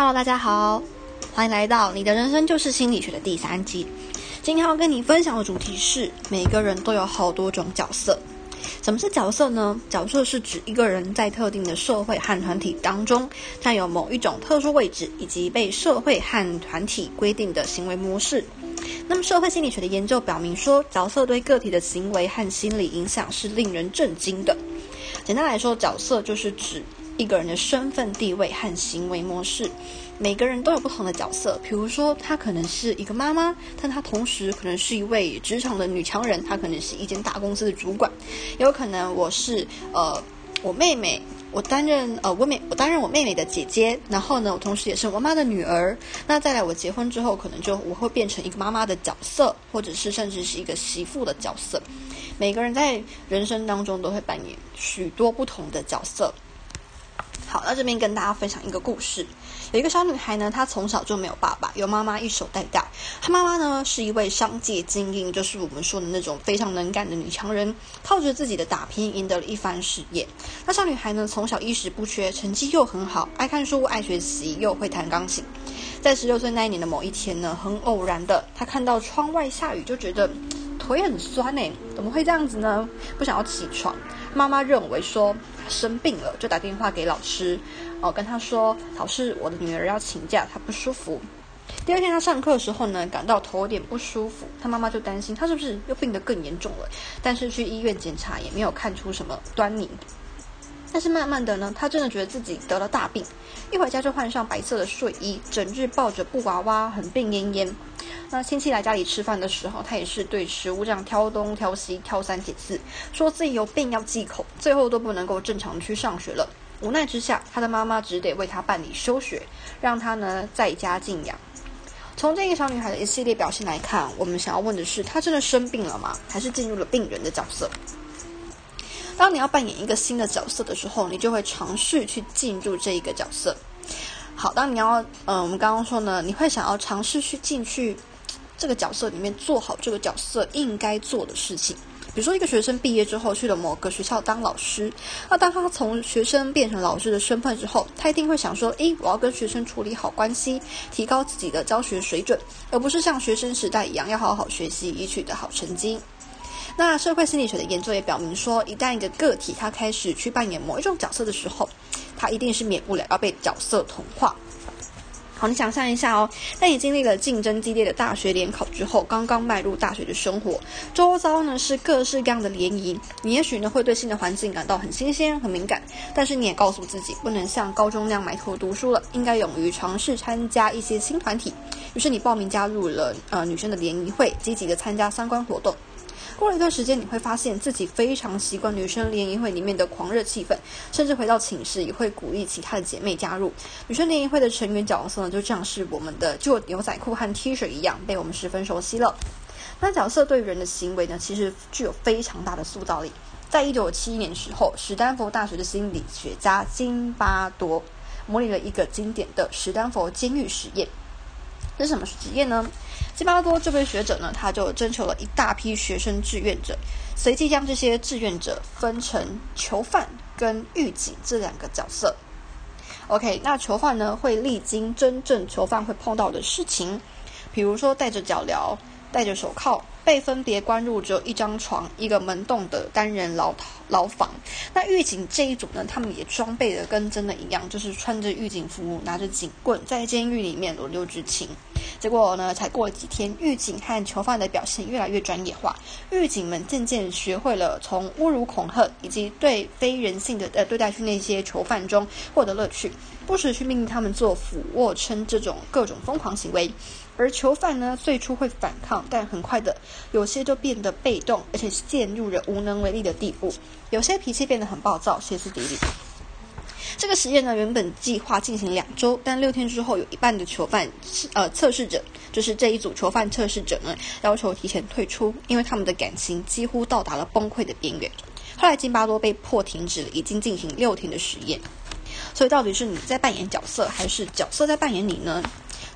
Hello，大家好，欢迎来到你的人生就是心理学的第三集。今天要跟你分享的主题是：每个人都有好多种角色。什么是角色呢？角色是指一个人在特定的社会和团体当中，占有某一种特殊位置，以及被社会和团体规定的行为模式。那么，社会心理学的研究表明说，角色对个体的行为和心理影响是令人震惊的。简单来说，角色就是指。一个人的身份地位和行为模式，每个人都有不同的角色。比如说，她可能是一个妈妈，但她同时可能是一位职场的女强人，她可能是一间大公司的主管。也有可能我是呃我妹妹，我担任呃我妹我担任我妹妹的姐姐，然后呢，我同时也是我妈的女儿。那再来，我结婚之后，可能就我会变成一个妈妈的角色，或者是甚至是一个媳妇的角色。每个人在人生当中都会扮演许多不同的角色。好，那这边跟大家分享一个故事。有一个小女孩呢，她从小就没有爸爸，由妈妈一手带大。她妈妈呢是一位商界精英，就是我们说的那种非常能干的女强人，靠着自己的打拼赢得了一番事业。那小女孩呢，从小衣食不缺，成绩又很好，爱看书、爱学习，又会弹钢琴。在十六岁那一年的某一天呢，很偶然的，她看到窗外下雨，就觉得腿很酸呢，怎么会这样子呢？不想要起床。妈妈认为说她生病了，就打电话给老师，哦，跟他说老师，我的女儿要请假，她不舒服。第二天她上课的时候呢，感到头有点不舒服，她妈妈就担心她是不是又病得更严重了。但是去医院检查也没有看出什么端倪。但是慢慢的呢，她真的觉得自己得了大病，一回家就换上白色的睡衣，整日抱着布娃娃，很病恹恹。那亲戚来家里吃饭的时候，他也是对食物这样挑东挑西挑三拣四，说自己有病要忌口，最后都不能够正常去上学了。无奈之下，他的妈妈只得为他办理休学，让他呢在家静养。从这个小女孩的一系列表现来看，我们想要问的是：她真的生病了吗？还是进入了病人的角色？当你要扮演一个新的角色的时候，你就会尝试去进入这一个角色。好，当你要，嗯，我们刚刚说呢，你会想要尝试去进去。这个角色里面做好这个角色应该做的事情，比如说一个学生毕业之后去了某个学校当老师，那当他从学生变成老师的身份之后，他一定会想说：诶，我要跟学生处理好关系，提高自己的教学水准，而不是像学生时代一样要好好学习以取得好成绩。那社会心理学的研究也表明说，一旦一个个体他开始去扮演某一种角色的时候，他一定是免不了要被角色同化。好，你想象一下哦，在你经历了竞争激烈的大学联考之后，刚刚迈入大学的生活，周遭呢是各式各样的联谊，你也许呢会对新的环境感到很新鲜、很敏感，但是你也告诉自己，不能像高中那样埋头读书了，应该勇于尝试参加一些新团体。于是你报名加入了呃女生的联谊会，积极的参加相关活动。过了一段时间，你会发现自己非常习惯女生联谊会里面的狂热气氛，甚至回到寝室也会鼓励其他的姐妹加入。女生联谊会的成员角色呢，就像是我们的旧牛仔裤和 T 恤一样，被我们十分熟悉了。那角色对人的行为呢，其实具有非常大的塑造力。在一九七一年时候，史丹佛大学的心理学家金巴多模拟了一个经典的史丹佛监狱实验。这是什么职业呢？基巴多这位学者呢，他就征求了一大批学生志愿者，随即将这些志愿者分成囚犯跟狱警这两个角色。OK，那囚犯呢会历经真正囚犯会碰到的事情，比如说戴着脚镣、戴着手铐。被分别关入只有一张床、一个门洞的单人牢牢房。那狱警这一组呢，他们也装备的跟真的一样，就是穿着狱警服、拿着警棍，在监狱里面轮流执勤。结果呢，才过了几天，狱警和囚犯的表现越来越专业化，狱警们渐渐学会了从侮辱、恐吓以及对非人性的呃对待去那些囚犯中获得乐趣，不时去命令他们做俯卧撑这种各种疯狂行为。而囚犯呢，最初会反抗，但很快的，有些就变得被动，而且陷入了无能为力的地步。有些脾气变得很暴躁，歇斯底里。这个实验呢，原本计划进行两周，但六天之后，有一半的囚犯，呃，测试者，就是这一组囚犯测试者呢，要求提前退出，因为他们的感情几乎到达了崩溃的边缘。后来，金巴多被迫停止了已经进行六天的实验。所以，到底是你在扮演角色，还是角色在扮演你呢？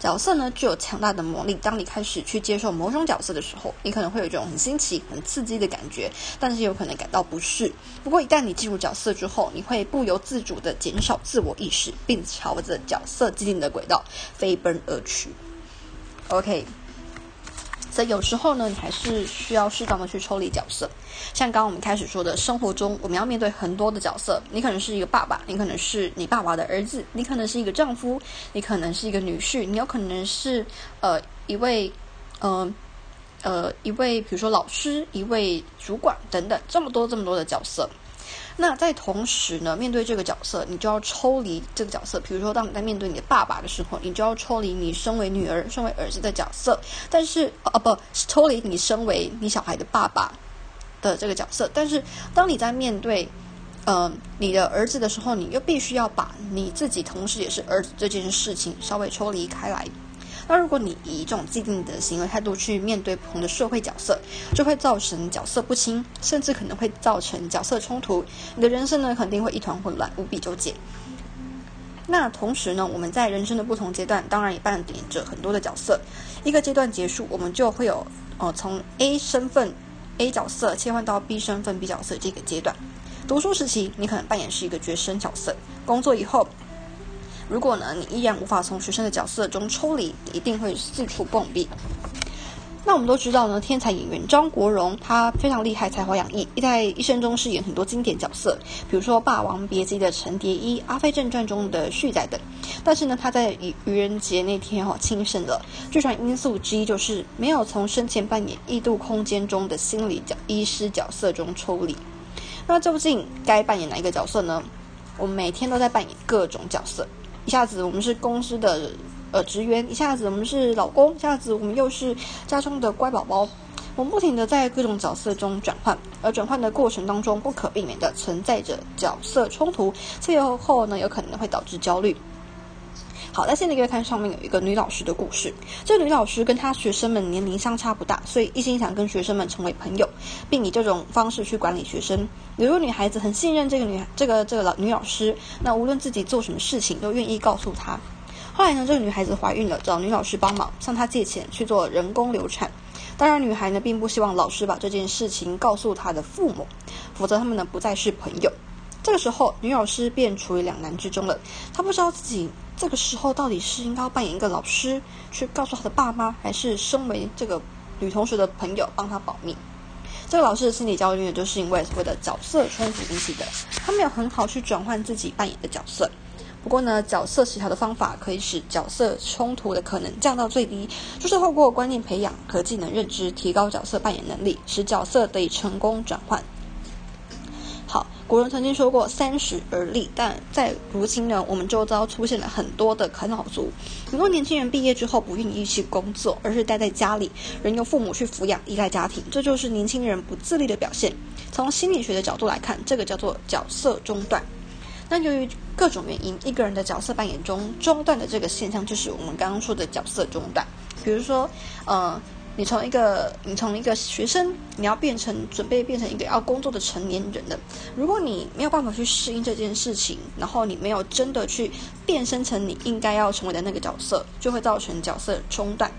角色呢具有强大的魔力。当你开始去接受某种角色的时候，你可能会有一种很新奇、很刺激的感觉，但是有可能感到不适。不过一旦你进入角色之后，你会不由自主的减少自我意识，并朝着角色既定的轨道飞奔而去。OK。所以有时候呢，你还是需要适当的去抽离角色。像刚刚我们开始说的，生活中我们要面对很多的角色。你可能是一个爸爸，你可能是你爸爸的儿子，你可能是一个丈夫，你可能是一个女婿，你有可能是呃一位呃呃一位比如说老师，一位主管等等，这么多这么多的角色。那在同时呢，面对这个角色，你就要抽离这个角色。比如说，当你在面对你的爸爸的时候，你就要抽离你身为女儿、身为儿子的角色。但是，哦不，抽离你身为你小孩的爸爸的这个角色。但是，当你在面对，呃，你的儿子的时候，你又必须要把你自己同时也是儿子这件事情稍微抽离开来。那如果你以这种既定的行为态度去面对不同的社会角色，就会造成角色不清，甚至可能会造成角色冲突。你的人生呢，肯定会一团混乱，无比纠结。那同时呢，我们在人生的不同阶段，当然也扮演着很多的角色。一个阶段结束，我们就会有呃从 A 身份 A 角色切换到 B 身份 B 角色这个阶段。读书时期，你可能扮演是一个学生角色；工作以后。如果呢，你依然无法从学生的角色中抽离，一定会四处蹦壁。那我们都知道呢，天才演员张国荣他非常厉害，才华洋溢，在一生中饰演很多经典角色，比如说《霸王别姬》的陈蝶衣，《阿飞正传》中的旭仔等。但是呢，他在愚愚人节那天哈轻生了。据传因素之一就是没有从生前扮演《异度空间》中的心理角医师角色中抽离。那究竟该扮演哪一个角色呢？我们每天都在扮演各种角色。一下子我们是公司的呃职员，一下子我们是老公，一下子我们又是家中的乖宝宝。我们不停的在各种角色中转换，而转换的过程当中不可避免的存在着角色冲突，最后呢有可能会导致焦虑。好，在现在月刊上面有一个女老师的故事。这女老师跟她学生们年龄相差不大，所以一心想跟学生们成为朋友，并以这种方式去管理学生。有一个女孩子很信任这个女这个这个老女老师，那无论自己做什么事情都愿意告诉她。后来呢，这个女孩子怀孕了，找女老师帮忙，向她借钱去做人工流产。当然，女孩呢并不希望老师把这件事情告诉她的父母，否则他们呢不再是朋友。这个时候，女老师便处于两难之中了。她不知道自己这个时候到底是应该扮演一个老师去告诉她的爸妈，还是身为这个女同学的朋友帮她保密。这个老师的心理焦虑呢，就是因为所谓的角色冲突引起的。他没有很好去转换自己扮演的角色。不过呢，角色协调的方法可以使角色冲突的可能降到最低，就是透过观念培养和技能认知，提高角色扮演能力，使角色得以成功转换。古人曾经说过“三十而立”，但在如今呢，我们周遭出现了很多的啃老族，很多年轻人毕业之后不愿意去工作，而是待在家里，任由父母去抚养，依赖家庭，这就是年轻人不自立的表现。从心理学的角度来看，这个叫做角色中断。那由于各种原因，一个人的角色扮演中中断的这个现象，就是我们刚刚说的角色中断。比如说，呃。你从一个你从一个学生，你要变成准备变成一个要工作的成年人了。如果你没有办法去适应这件事情，然后你没有真的去变身成你应该要成为的那个角色，就会造成角色中断。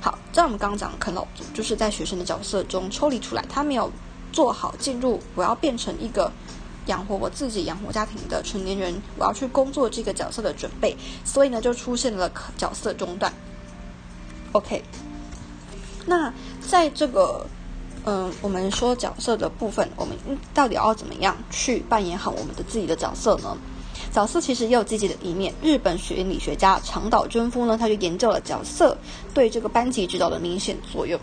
好，在我们刚刚讲啃老族，就是在学生的角色中抽离出来，他没有做好进入我要变成一个养活我自己、养活家庭的成年人，我要去工作这个角色的准备，所以呢，就出现了角色中断。OK。那在这个，嗯，我们说角色的部分，我们到底要怎么样去扮演好我们的自己的角色呢？角色其实也有积极的一面。日本学理学家长岛真夫呢，他就研究了角色对这个班级指导的明显作用。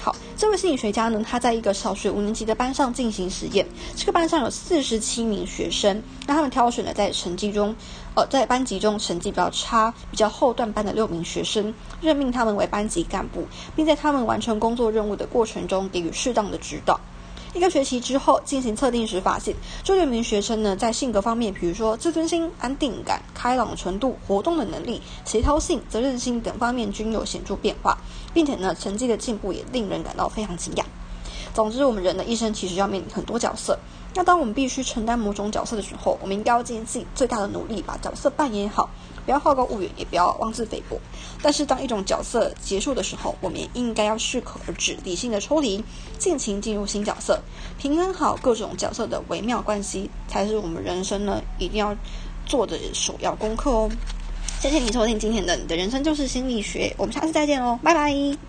好，这位心理学家呢，他在一个小学五年级的班上进行实验。这个班上有四十七名学生，那他们挑选了在成绩中，呃，在班级中成绩比较差、比较后段班的六名学生，任命他们为班级干部，并在他们完成工作任务的过程中给予适当的指导。一个学期之后进行测定时，发现这六名学生呢，在性格方面，比如说自尊心、安定感、开朗程度、活动的能力、协调性、责任心等方面均有显著变化，并且呢，成绩的进步也令人感到非常惊讶。总之，我们人的一生其实要面临很多角色。那当我们必须承担某种角色的时候，我们应该要尽自己最大的努力，把角色扮演好，不要好高骛远，也不要妄自菲薄。但是，当一种角色结束的时候，我们也应该要适可而止，理性的抽离，尽情进入新角色，平衡好各种角色的微妙关系，才是我们人生呢一定要做的首要功课哦。谢谢你收听今天的《你的人生就是心理学》，我们下次再见哦，拜拜。